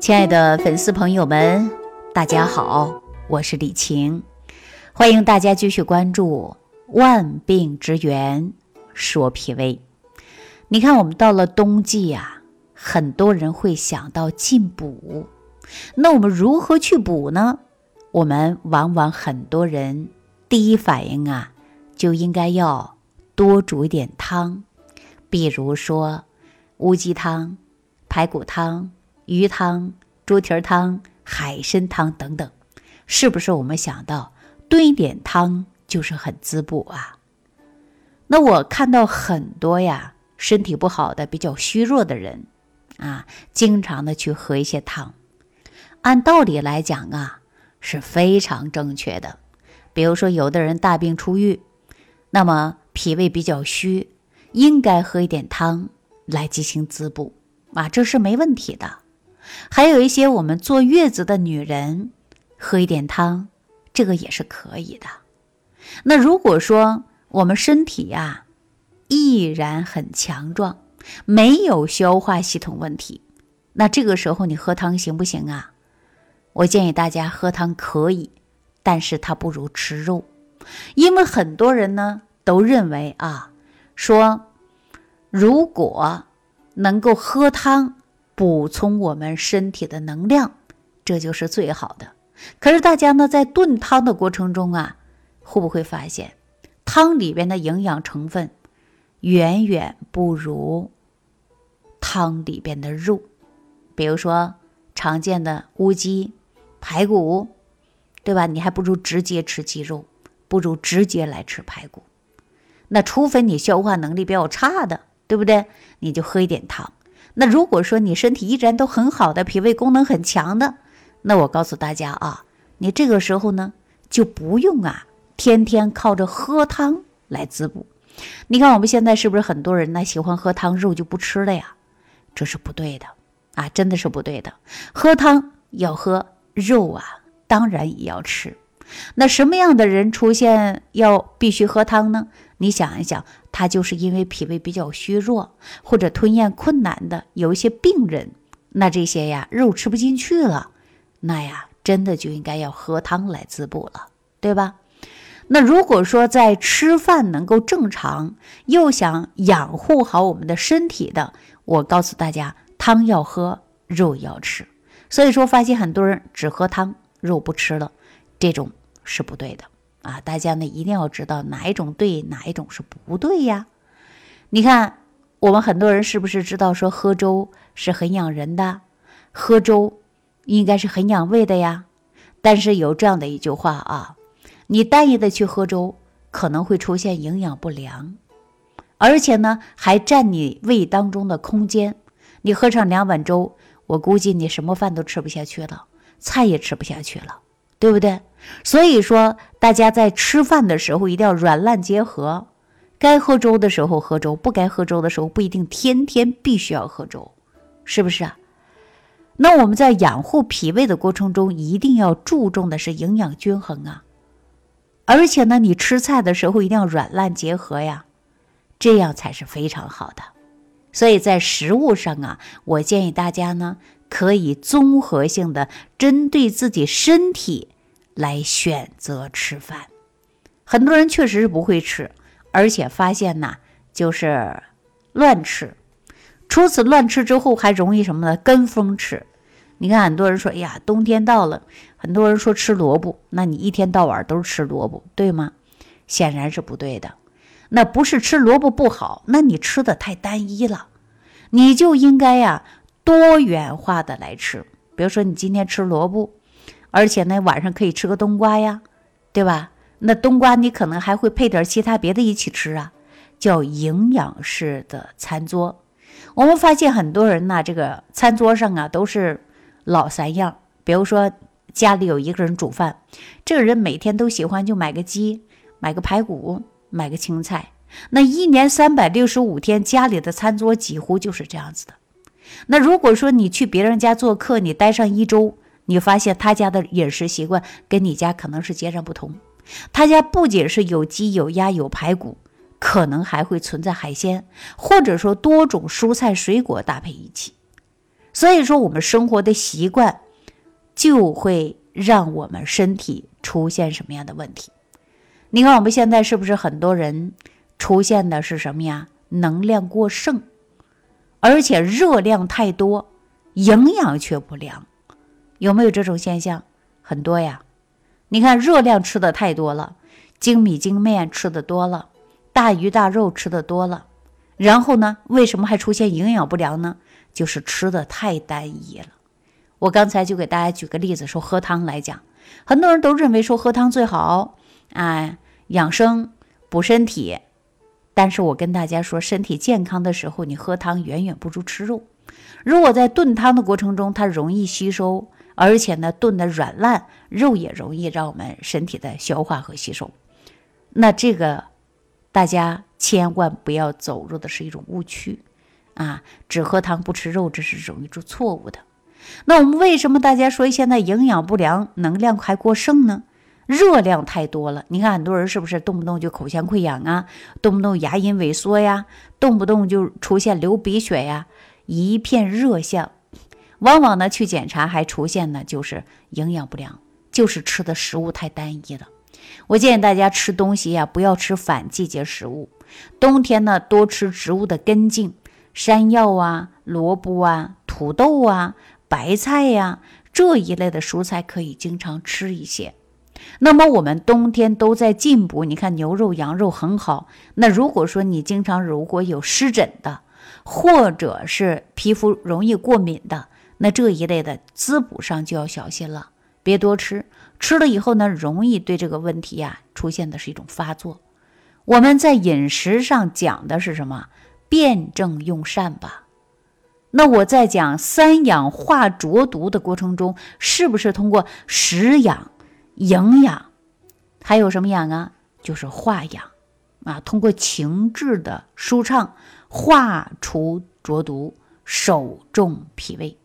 亲爱的粉丝朋友们，大家好，我是李晴，欢迎大家继续关注《万病之源说脾胃》。你看，我们到了冬季呀，很多人会想到进补，那我们如何去补呢？我们往往很多人第一反应啊，就应该要多煮一点汤，比如说乌鸡汤、排骨汤。鱼汤、猪蹄汤、海参汤等等，是不是我们想到炖一点汤就是很滋补啊？那我看到很多呀，身体不好的、比较虚弱的人啊，经常的去喝一些汤。按道理来讲啊，是非常正确的。比如说，有的人大病初愈，那么脾胃比较虚，应该喝一点汤来进行滋补啊，这是没问题的。还有一些我们坐月子的女人，喝一点汤，这个也是可以的。那如果说我们身体呀依然很强壮，没有消化系统问题，那这个时候你喝汤行不行啊？我建议大家喝汤可以，但是它不如吃肉，因为很多人呢都认为啊，说如果能够喝汤。补充我们身体的能量，这就是最好的。可是大家呢，在炖汤的过程中啊，会不会发现汤里边的营养成分远远不如汤里边的肉？比如说常见的乌鸡、排骨，对吧？你还不如直接吃鸡肉，不如直接来吃排骨。那除非你消化能力比较差的，对不对？你就喝一点汤。那如果说你身体依然都很好的，脾胃功能很强的，那我告诉大家啊，你这个时候呢就不用啊，天天靠着喝汤来滋补。你看我们现在是不是很多人呢喜欢喝汤，肉就不吃了呀？这是不对的啊，真的是不对的。喝汤要喝肉啊，当然也要吃。那什么样的人出现要必须喝汤呢？你想一想，他就是因为脾胃比较虚弱或者吞咽困难的，有一些病人，那这些呀肉吃不进去了，那呀真的就应该要喝汤来滋补了，对吧？那如果说在吃饭能够正常，又想养护好我们的身体的，我告诉大家，汤要喝，肉要吃。所以说，发现很多人只喝汤，肉不吃了，这种是不对的。啊，大家呢一定要知道哪一种对，哪一种是不对呀？你看，我们很多人是不是知道说喝粥是很养人的，喝粥应该是很养胃的呀？但是有这样的一句话啊，你单一的去喝粥，可能会出现营养不良，而且呢还占你胃当中的空间。你喝上两碗粥，我估计你什么饭都吃不下去了，菜也吃不下去了。对不对？所以说，大家在吃饭的时候一定要软烂结合，该喝粥的时候喝粥，不该喝粥的时候不一定天天必须要喝粥，是不是啊？那我们在养护脾胃的过程中，一定要注重的是营养均衡啊，而且呢，你吃菜的时候一定要软烂结合呀，这样才是非常好的。所以在食物上啊，我建议大家呢。可以综合性的针对自己身体来选择吃饭。很多人确实是不会吃，而且发现呐，就是乱吃。除此乱吃之后，还容易什么呢？跟风吃。你看，很多人说：“哎呀，冬天到了。”很多人说吃萝卜，那你一天到晚都是吃萝卜，对吗？显然是不对的。那不是吃萝卜不好，那你吃的太单一了。你就应该呀。多元化的来吃，比如说你今天吃萝卜，而且呢晚上可以吃个冬瓜呀，对吧？那冬瓜你可能还会配点其他别的一起吃啊，叫营养式的餐桌。我们发现很多人呢，这个餐桌上啊都是老三样，比如说家里有一个人煮饭，这个人每天都喜欢就买个鸡，买个排骨，买个青菜，那一年三百六十五天，家里的餐桌几乎就是这样子的。那如果说你去别人家做客，你待上一周，你发现他家的饮食习惯跟你家可能是截然不同。他家不仅是有鸡有鸭有排骨，可能还会存在海鲜，或者说多种蔬菜水果搭配一起。所以说，我们生活的习惯就会让我们身体出现什么样的问题？你看，我们现在是不是很多人出现的是什么呀？能量过剩，而且热量太多，营养却不良，有没有这种现象？很多呀。你看，热量吃的太多了，精米精面吃的多了，大鱼大肉吃的多了，然后呢，为什么还出现营养不良呢？就是吃的太单一了。我刚才就给大家举个例子，说喝汤来讲，很多人都认为说喝汤最好，哎，养生补身体。但是我跟大家说，身体健康的时候，你喝汤远远不如吃肉。如果在炖汤的过程中，它容易吸收，而且呢炖的软烂，肉也容易让我们身体的消化和吸收。那这个大家千万不要走入的是一种误区。啊，只喝汤不吃肉，这是容易出错误的。那我们为什么大家说现在营养不良、能量还过剩呢？热量太多了。你看很多人是不是动不动就口腔溃疡啊，动不动牙龈萎缩呀，动不动就出现流鼻血呀，一片热象。往往呢去检查还出现呢就是营养不良，就是吃的食物太单一了。我建议大家吃东西呀，不要吃反季节食物。冬天呢多吃植物的根茎。山药啊，萝卜啊，土豆啊，白菜呀，这一类的蔬菜可以经常吃一些。那么我们冬天都在进补，你看牛肉、羊肉很好。那如果说你经常如果有湿疹的，或者是皮肤容易过敏的，那这一类的滋补上就要小心了，别多吃。吃了以后呢，容易对这个问题呀出现的是一种发作。我们在饮食上讲的是什么？辩证用膳吧。那我在讲三氧化浊毒的过程中，是不是通过食养、营养，还有什么养啊？就是化养啊。通过情志的舒畅，化除浊毒，守重脾胃。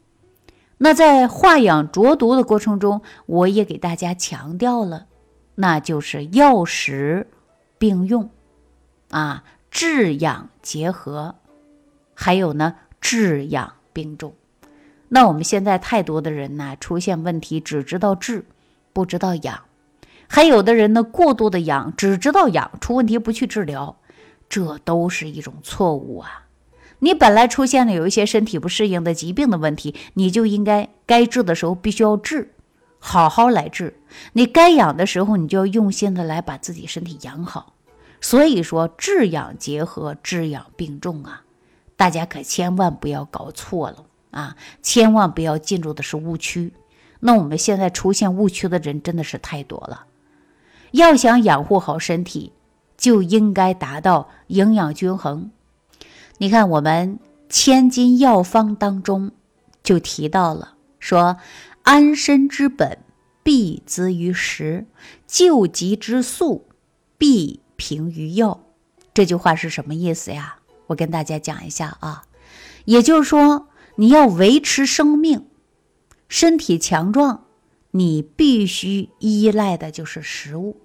那在化养浊毒的过程中，我也给大家强调了，那就是药食并用啊。治养结合，还有呢，治养并重。那我们现在太多的人呢，出现问题只知道治，不知道养；还有的人呢，过度的养，只知道养，出问题不去治疗，这都是一种错误啊！你本来出现了有一些身体不适应的疾病的问题，你就应该该治的时候必须要治，好好来治；你该养的时候，你就要用心的来把自己身体养好。所以说，治养结合，治养并重啊！大家可千万不要搞错了啊！千万不要进入的是误区。那我们现在出现误区的人真的是太多了。要想养护好身体，就应该达到营养均衡。你看，我们千金药方当中就提到了，说安身之本必资于食，救急之素必。平于药，这句话是什么意思呀？我跟大家讲一下啊，也就是说，你要维持生命、身体强壮，你必须依赖的就是食物，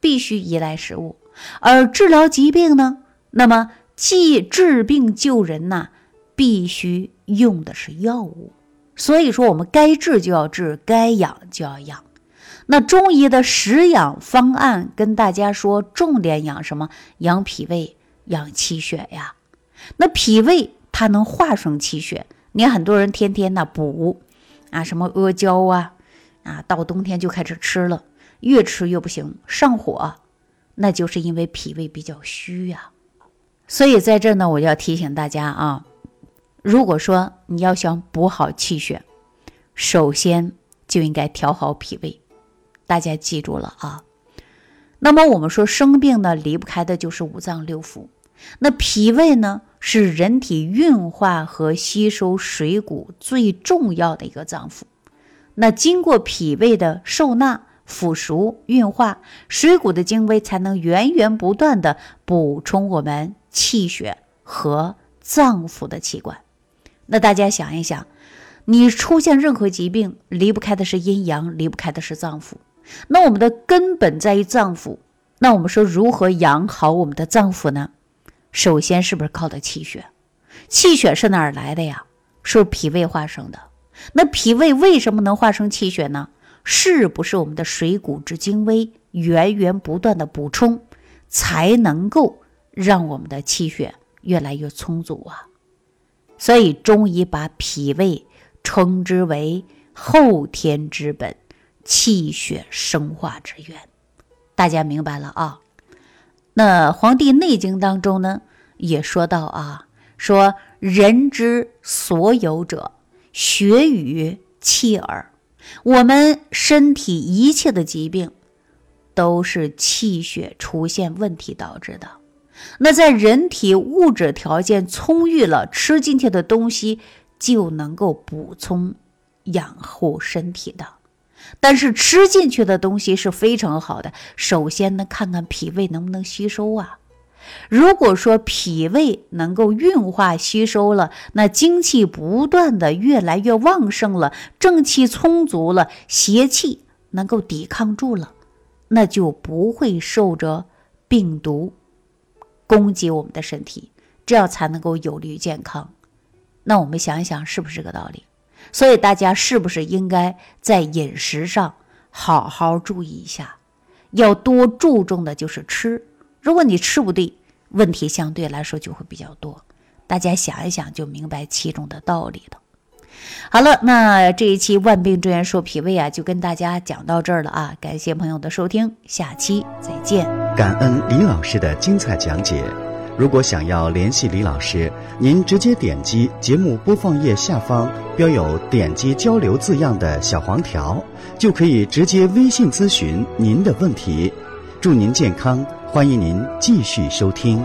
必须依赖食物。而治疗疾病呢，那么既治病救人呐，必须用的是药物。所以说，我们该治就要治，该养就要养。那中医的食养方案跟大家说，重点养什么？养脾胃，养气血呀。那脾胃它能化生气血。你看很多人天天呢补啊，什么阿胶啊，啊，到冬天就开始吃了，越吃越不行，上火，那就是因为脾胃比较虚呀。所以在这呢，我要提醒大家啊，如果说你要想补好气血，首先就应该调好脾胃。大家记住了啊，那么我们说生病呢，离不开的就是五脏六腑。那脾胃呢，是人体运化和吸收水谷最重要的一个脏腑。那经过脾胃的受纳、腐熟、运化，水谷的精微才能源源不断的补充我们气血和脏腑的器官。那大家想一想，你出现任何疾病，离不开的是阴阳，离不开的是脏腑。那我们的根本在于脏腑，那我们说如何养好我们的脏腑呢？首先是不是靠的气血？气血是哪儿来的呀？是脾胃化生的。那脾胃为什么能化生气血呢？是不是我们的水谷之精微源源不断的补充，才能够让我们的气血越来越充足啊？所以中医把脾胃称之为后天之本，气血生化之源。大家明白了啊？那《黄帝内经》当中呢，也说到啊，说人之所有者，血与气耳。我们身体一切的疾病，都是气血出现问题导致的。那在人体物质条件充裕了，吃进去的东西就能够补充养护身体的。但是吃进去的东西是非常好的，首先呢，看看脾胃能不能吸收啊。如果说脾胃能够运化吸收了，那精气不断的越来越旺盛了，正气充足了，邪气能够抵抗住了，那就不会受着病毒攻击我们的身体，这样才能够有利于健康。那我们想一想，是不是这个道理？所以大家是不是应该在饮食上好好注意一下？要多注重的就是吃。如果你吃不对，问题相对来说就会比较多。大家想一想就明白其中的道理了。好了，那这一期万病之源说脾胃啊，就跟大家讲到这儿了啊！感谢朋友的收听，下期再见。感恩李老师的精彩讲解。如果想要联系李老师，您直接点击节目播放页下方标有“点击交流”字样的小黄条，就可以直接微信咨询您的问题。祝您健康，欢迎您继续收听。